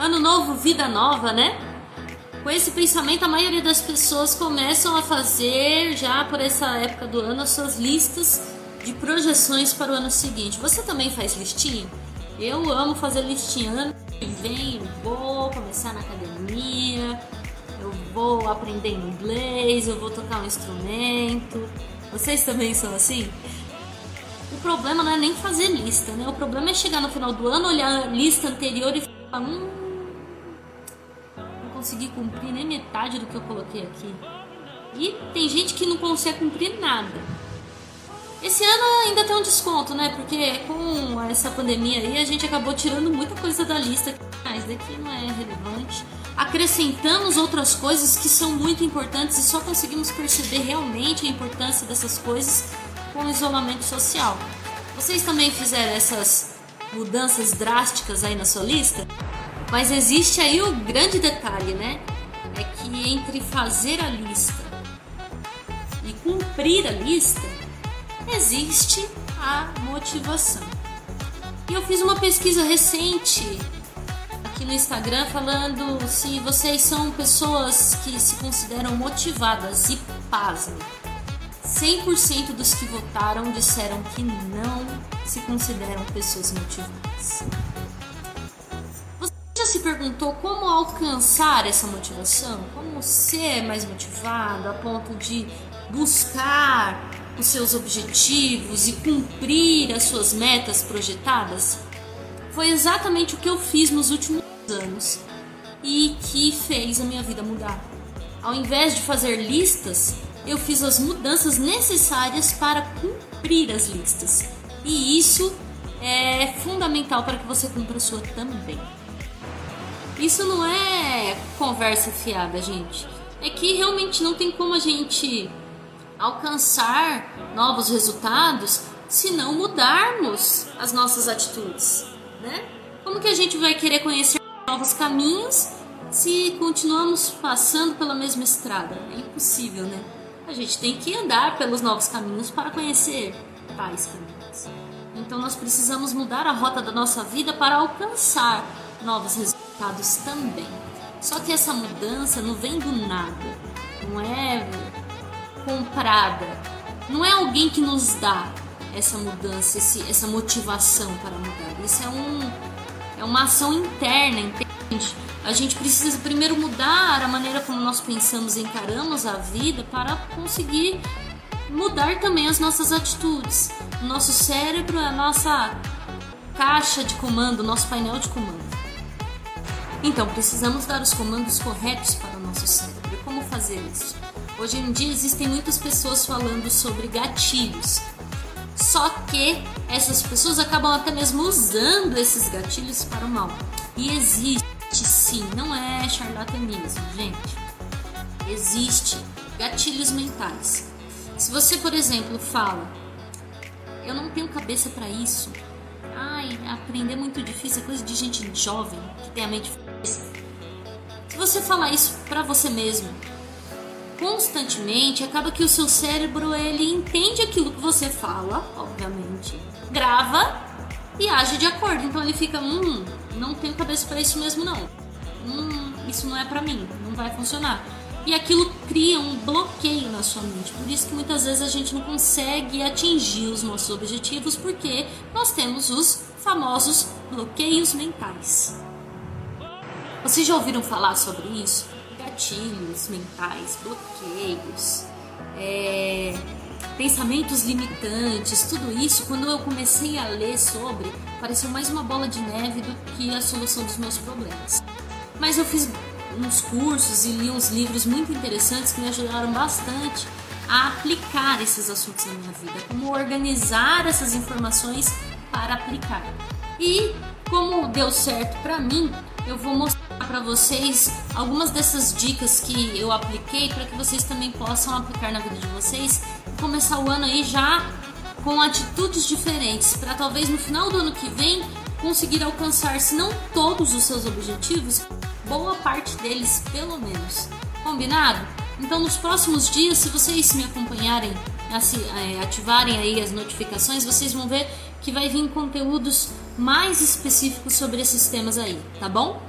Ano novo, vida nova, né? Com esse pensamento, a maioria das pessoas começam a fazer, já por essa época do ano, as suas listas de projeções para o ano seguinte. Você também faz listinha? Eu amo fazer listinha. Ano que vem eu vou começar na academia, eu vou aprender inglês, eu vou tocar um instrumento. Vocês também são assim? O problema não é nem fazer lista, né? O problema é chegar no final do ano, olhar a lista anterior e falar: hum, consegui cumprir nem metade do que eu coloquei aqui. E tem gente que não consegue cumprir nada. Esse ano ainda tem um desconto, né? Porque com essa pandemia aí a gente acabou tirando muita coisa da lista, mas daqui não é relevante. Acrescentamos outras coisas que são muito importantes e só conseguimos perceber realmente a importância dessas coisas com o isolamento social. Vocês também fizeram essas mudanças drásticas aí na sua lista? Mas existe aí o grande detalhe, né? É que entre fazer a lista e cumprir a lista, existe a motivação. E eu fiz uma pesquisa recente aqui no Instagram falando se vocês são pessoas que se consideram motivadas e pasmem. 100% dos que votaram disseram que não se consideram pessoas motivadas. Se perguntou como alcançar essa motivação? Como ser mais motivado a ponto de buscar os seus objetivos e cumprir as suas metas projetadas? Foi exatamente o que eu fiz nos últimos anos e que fez a minha vida mudar. Ao invés de fazer listas, eu fiz as mudanças necessárias para cumprir as listas. E isso é fundamental para que você cumpra a sua também. Isso não é conversa fiada, gente. É que realmente não tem como a gente alcançar novos resultados se não mudarmos as nossas atitudes, né? Como que a gente vai querer conhecer novos caminhos se continuamos passando pela mesma estrada? É impossível, né? A gente tem que andar pelos novos caminhos para conhecer tais caminhos. Então nós precisamos mudar a rota da nossa vida para alcançar novos resultados também. Só que essa mudança não vem do nada, não é comprada. Não é alguém que nos dá essa mudança, esse, essa motivação para mudar. Isso é, um, é uma ação interna, entende? A gente precisa primeiro mudar a maneira como nós pensamos e encaramos a vida para conseguir mudar também as nossas atitudes. O nosso cérebro é a nossa caixa de comando, nosso painel de comando. Então, precisamos dar os comandos corretos para o nosso cérebro. Como fazer isso? Hoje em dia existem muitas pessoas falando sobre gatilhos. Só que essas pessoas acabam até mesmo usando esses gatilhos para o mal. E existe sim, não é charlatanismo, gente. Existe gatilhos mentais. Se você, por exemplo, fala, eu não tenho cabeça para isso. Ai, aprender é muito difícil, é coisa de gente jovem que tem a mente fresca. Se você falar isso para você mesmo, constantemente, acaba que o seu cérebro ele entende aquilo que você fala, obviamente, grava e age de acordo. Então ele fica, hum, não tenho cabeça para isso mesmo não. Hum, isso não é para mim, não vai funcionar. E aquilo cria um bloqueio na sua mente. Por isso que muitas vezes a gente não consegue atingir os nossos objetivos porque nós temos os famosos bloqueios mentais. Vocês já ouviram falar sobre isso? gatilhos mentais, bloqueios, é, pensamentos limitantes, tudo isso, quando eu comecei a ler sobre, pareceu mais uma bola de neve do que a solução dos meus problemas. Mas eu fiz uns cursos e li uns livros muito interessantes que me ajudaram bastante a aplicar esses assuntos na minha vida, como organizar essas informações para aplicar. E como deu certo para mim, eu vou mostrar para vocês algumas dessas dicas que eu apliquei para que vocês também possam aplicar na vida de vocês e começar o ano aí já com atitudes diferentes, para talvez no final do ano que vem conseguir alcançar, se não todos os seus objetivos, boa parte deles pelo menos. Combinado? Então nos próximos dias, se vocês me acompanharem, assim, ativarem aí as notificações, vocês vão ver que vai vir conteúdos mais específicos sobre esses temas aí, tá bom?